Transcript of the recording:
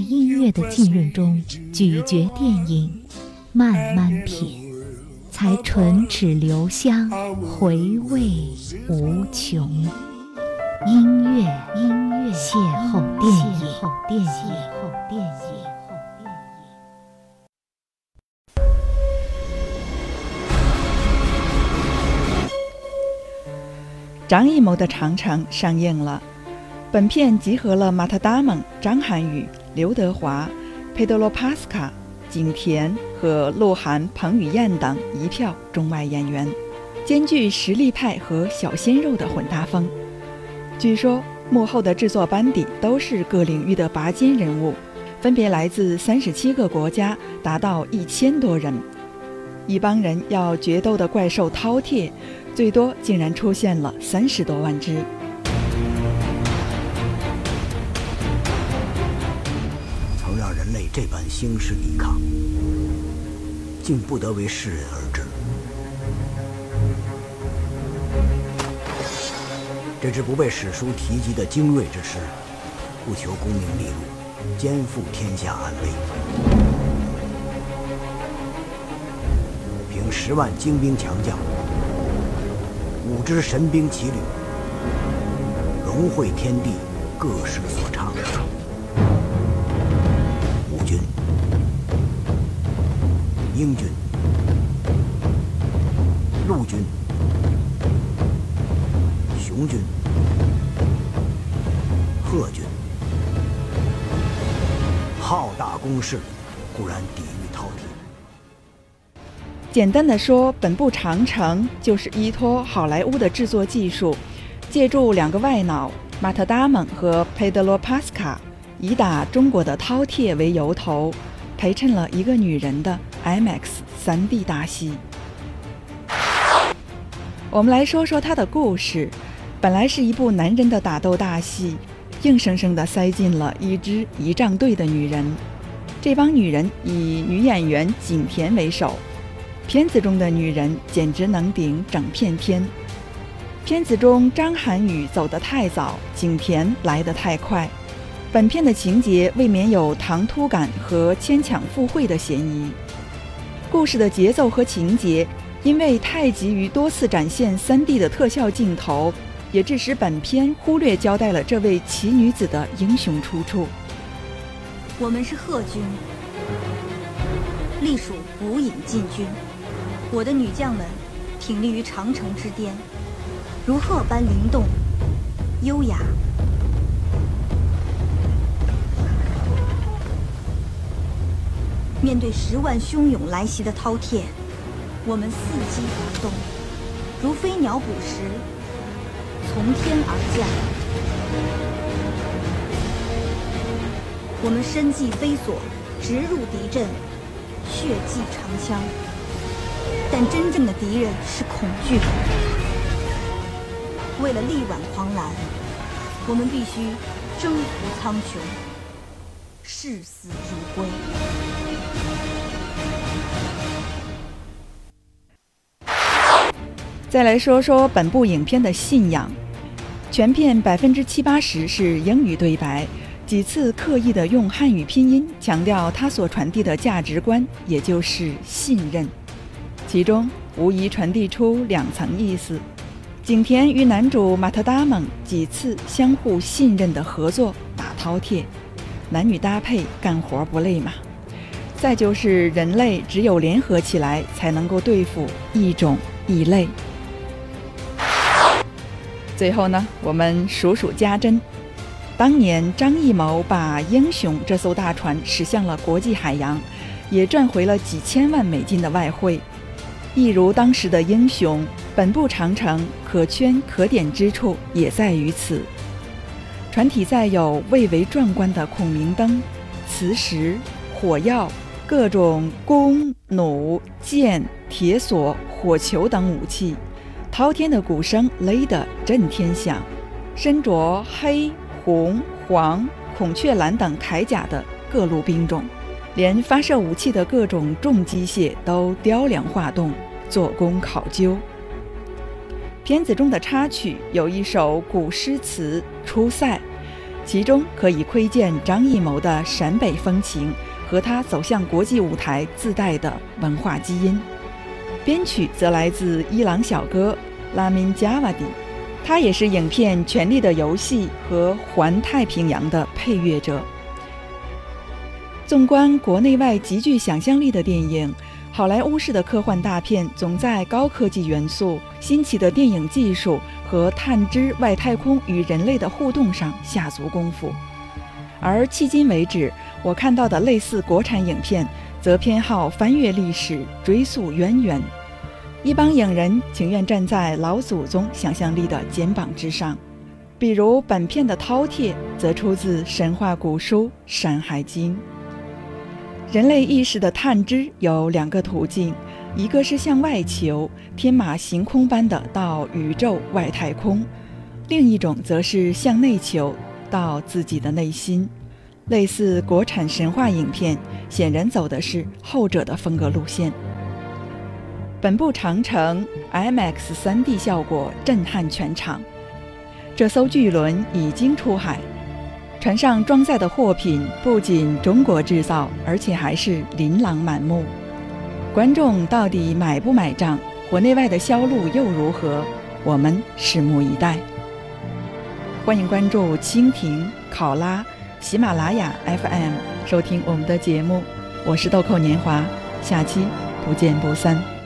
音乐的浸润中咀嚼电影，慢慢品，才唇齿留香，回味无穷。音乐，音乐，邂逅电影，邂逅电影。张艺谋的《长城》上映了。本片集合了马特·达蒙、张涵予、刘德华、佩德罗·帕斯卡、景甜和鹿晗、彭于晏等一票中外演员，兼具实力派和小鲜肉的混搭风。据说幕后的制作班底都是各领域的拔尖人物，分别来自三十七个国家，达到一千多人。一帮人要决斗的怪兽饕餮。最多竟然出现了三十多万只。这般兴师抵抗，竟不得为世人而知。这支不被史书提及的精锐之师，不求功名利禄，肩负天下安危，凭十万精兵强将。五支神兵骑旅，融汇天地各施所长。英军、陆军、雄军、贺军，浩大攻势，固然抵御饕餮。简单的说，本部《长城》就是依托好莱坞的制作技术，借助两个外脑马特·达蒙和佩德罗·帕斯卡，以打中国的饕餮为由头，陪衬了一个女人的 IMAX 3D 大戏。我们来说说它的故事。本来是一部男人的打斗大戏，硬生生地塞进了一支仪仗队的女人。这帮女人以女演员景甜为首。片子中的女人简直能顶整片天。片子中张涵予走得太早，景甜来得太快，本片的情节未免有唐突感和牵强附会的嫌疑。故事的节奏和情节因为太急于多次展现 3D 的特效镜头，也致使本片忽略交代了这位奇女子的英雄出处。我们是贺军，隶属武隐禁军。我的女将们挺立于长城之巅，如鹤般灵动、优雅。面对十万汹涌来袭的饕餮，我们伺机而动，如飞鸟捕食，从天而降。我们身系飞索，直入敌阵，血祭长枪。但真正的敌人是恐惧。为了力挽狂澜，我们必须征服苍穹，视死如归。再来说说本部影片的信仰，全片百分之七八十是英语对白，几次刻意的用汉语拼音强调他所传递的价值观，也就是信任。其中无疑传递出两层意思：景甜与男主马特·达蒙几次相互信任的合作打饕餮，男女搭配干活不累嘛。再就是人类只有联合起来才能够对付异种异类。最后呢，我们数数家珍：当年张艺谋把英雄这艘大船驶向了国际海洋，也赚回了几千万美金的外汇。一如当时的英雄，本部长城可圈可点之处也在于此。船体载有蔚为壮观的孔明灯、磁石、火药、各种弓、弩、箭、铁索、火球等武器，滔天的鼓声擂得震天响。身着黑、红、黄、孔雀蓝等铠甲的各路兵种，连发射武器的各种重机械都雕梁画栋、做工考究。片子中的插曲有一首古诗词《出塞》，其中可以窥见张艺谋的陕北风情和他走向国际舞台自带的文化基因。编曲则来自伊朗小哥拉明加瓦迪，他也是影片《权力的游戏》和《环太平洋》的配乐者。纵观国内外极具想象力的电影。好莱坞式的科幻大片总在高科技元素、新奇的电影技术和探知外太空与人类的互动上下足功夫，而迄今为止我看到的类似国产影片，则偏好翻阅历史、追溯渊源。一帮影人情愿站在老祖宗想象力的肩膀之上，比如本片的饕餮，则出自神话古书《山海经》。人类意识的探知有两个途径，一个是向外求，天马行空般的到宇宙外太空；另一种则是向内求，到自己的内心。类似国产神话影片，显然走的是后者的风格路线。本部长城 IMAX 3D 效果震撼全场，这艘巨轮已经出海。船上装载的货品不仅中国制造，而且还是琳琅满目。观众到底买不买账？国内外的销路又如何？我们拭目以待。欢迎关注蜻蜓、考拉、喜马拉雅 FM，收听我们的节目。我是豆蔻年华，下期不见不散。